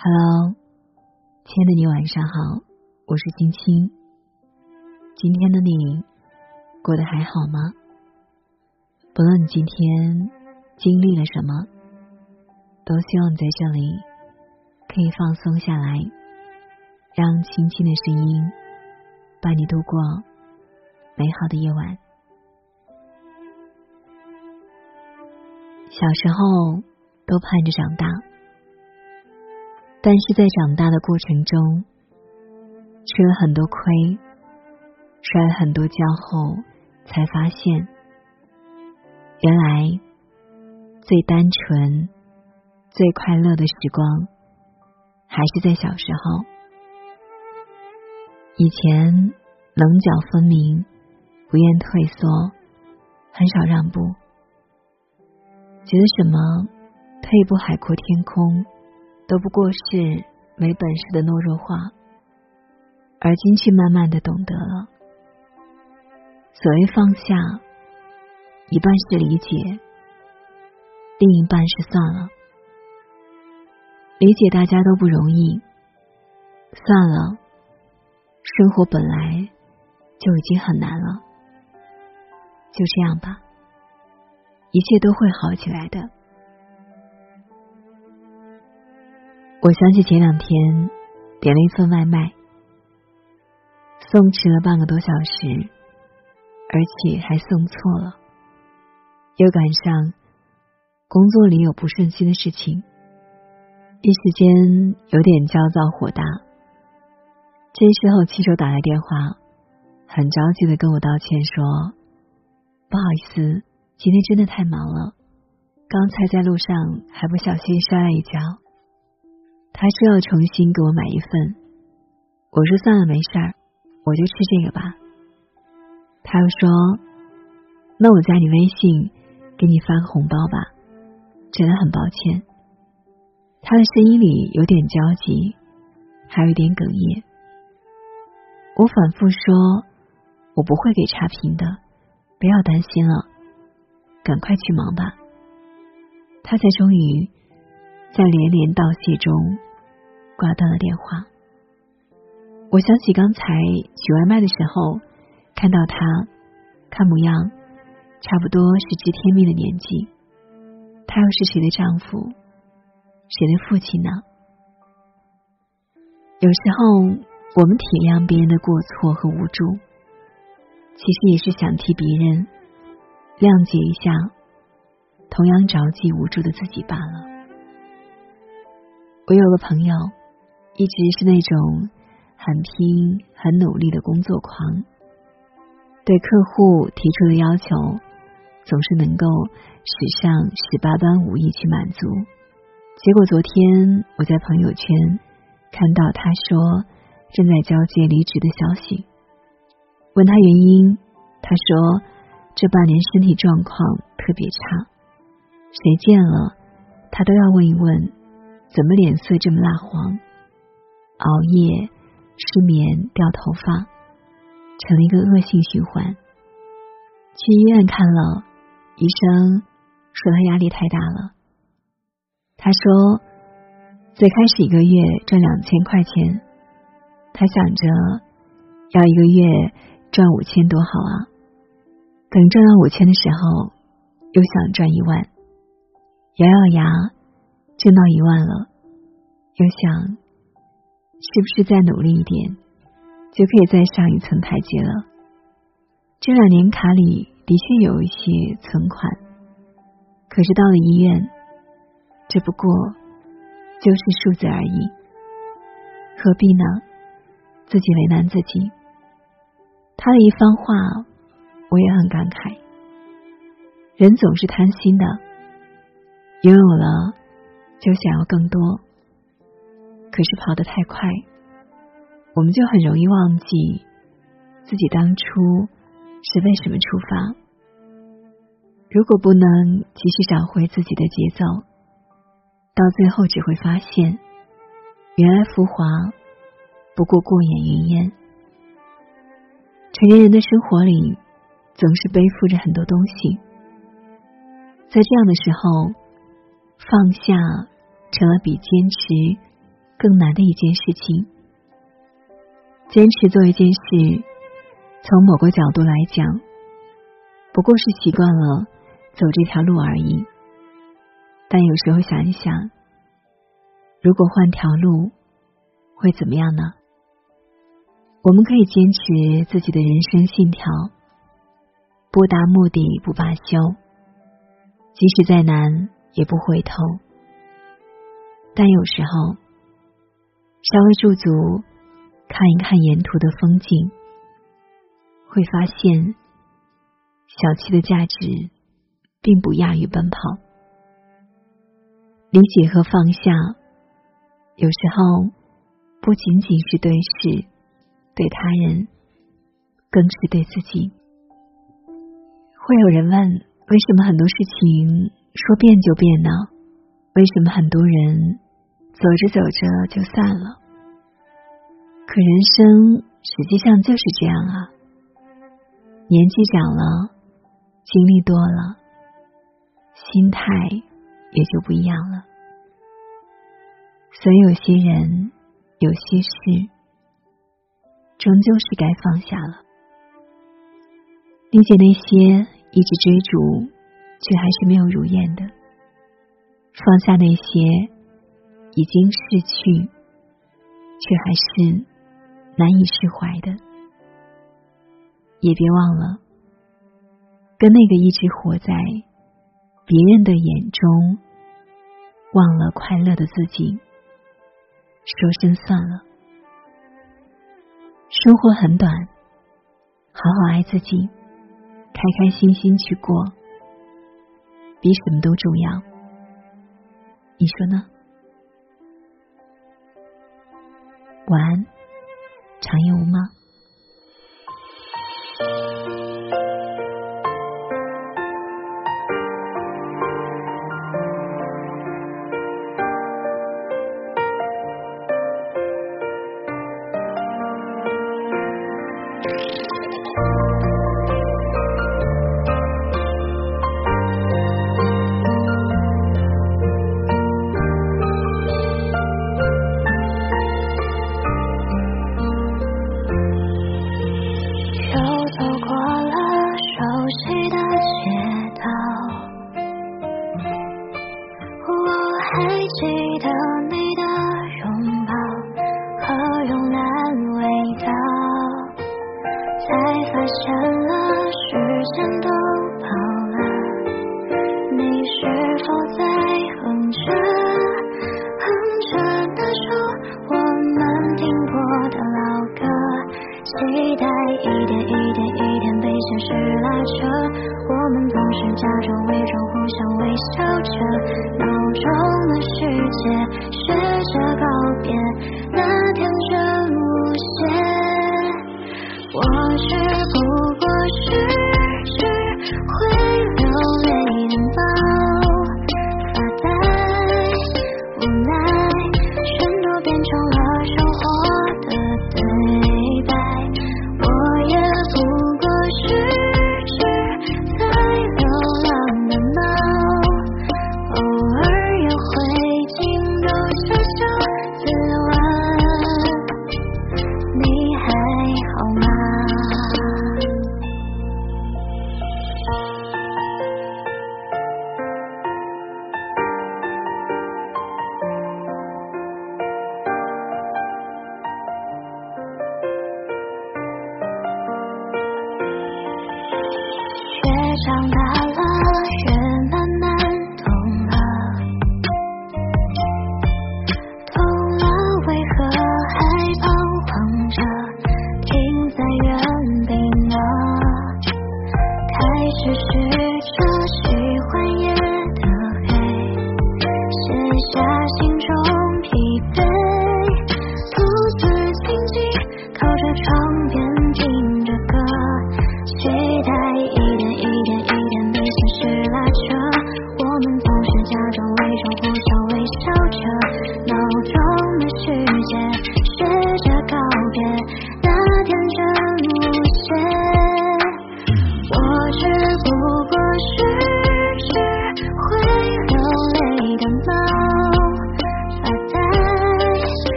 Hello，亲爱的你晚上好，我是青青。今天的你过得还好吗？不论你今天经历了什么，都希望你在这里可以放松下来，让轻轻的声音伴你度过美好的夜晚。小时候都盼着长大。但是在长大的过程中，吃了很多亏，摔了很多跤后，才发现，原来最单纯、最快乐的时光，还是在小时候。以前棱角分明，不愿退缩，很少让步，觉得什么退一步海阔天空。都不过是没本事的懦弱话，而今却慢慢的懂得了，所谓放下，一半是理解，另一半是算了。理解大家都不容易，算了，生活本来就已经很难了，就这样吧，一切都会好起来的。我想起前两天点了一份外卖，送迟了半个多小时，而且还送错了。又赶上工作里有不顺心的事情，一时间有点焦躁火大。这时候骑手打来电话，很着急的跟我道歉说：“不好意思，今天真的太忙了，刚才在路上还不小心摔了一跤。”他说要重新给我买一份，我说算了，没事儿，我就吃这个吧。他又说，那我加你微信，给你发个红包吧，真的很抱歉。他的声音里有点焦急，还有一点哽咽。我反复说，我不会给差评的，不要担心了，赶快去忙吧。他才终于在连连道谢中。挂断了电话，我想起刚才取外卖的时候，看到他，看模样差不多是知天命的年纪，他又是谁的丈夫，谁的父亲呢？有时候我们体谅别人的过错和无助，其实也是想替别人谅解一下同样着急无助的自己罢了。我有个朋友。一直是那种很拼、很努力的工作狂，对客户提出的要求总是能够使上十八般武艺去满足。结果昨天我在朋友圈看到他说正在交接离职的消息，问他原因，他说这半年身体状况特别差，谁见了他都要问一问，怎么脸色这么蜡黄。熬夜、失眠、掉头发，成了一个恶性循环。去医院看了，医生说他压力太大了。他说，最开始一个月赚两千块钱，他想着要一个月赚五千多好啊。等赚到五千的时候，又想赚一万，咬咬牙挣到一万了，又想。是不是再努力一点，就可以再上一层台阶了？这两年卡里的确有一些存款，可是到了医院，只不过就是数字而已，何必呢？自己为难自己。他的一番话，我也很感慨。人总是贪心的，拥有了就想要更多。可是跑得太快，我们就很容易忘记自己当初是为什么出发。如果不能及时找回自己的节奏，到最后只会发现，原来浮华不过过眼云烟。成年人的生活里，总是背负着很多东西，在这样的时候，放下成了比坚持。更难的一件事情。坚持做一件事，从某个角度来讲，不过是习惯了走这条路而已。但有时候想一想，如果换条路，会怎么样呢？我们可以坚持自己的人生信条，不达目的不罢休，即使再难也不回头。但有时候，稍微驻足看一看沿途的风景，会发现小憩的价值并不亚于奔跑。理解和放下，有时候不仅仅是对事、对他人，更是对自己。会有人问：为什么很多事情说变就变呢？为什么很多人？走着走着就散了，可人生实际上就是这样啊。年纪长了，经历多了，心态也就不一样了。所以有些人，有些事，终究是该放下了。理解那些一直追逐却还是没有如愿的，放下那些。已经逝去，却还是难以释怀的。也别忘了，跟那个一直活在别人的眼中，忘了快乐的自己，说声算了。生活很短，好好爱自己，开开心心去过，比什么都重要。你说呢？晚安，长夜无梦。我在哼着哼着那首我们听过的老歌期待一点一点一点被现实拉扯我们总是假装伪装互相微笑着脑中的世界学着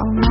Oh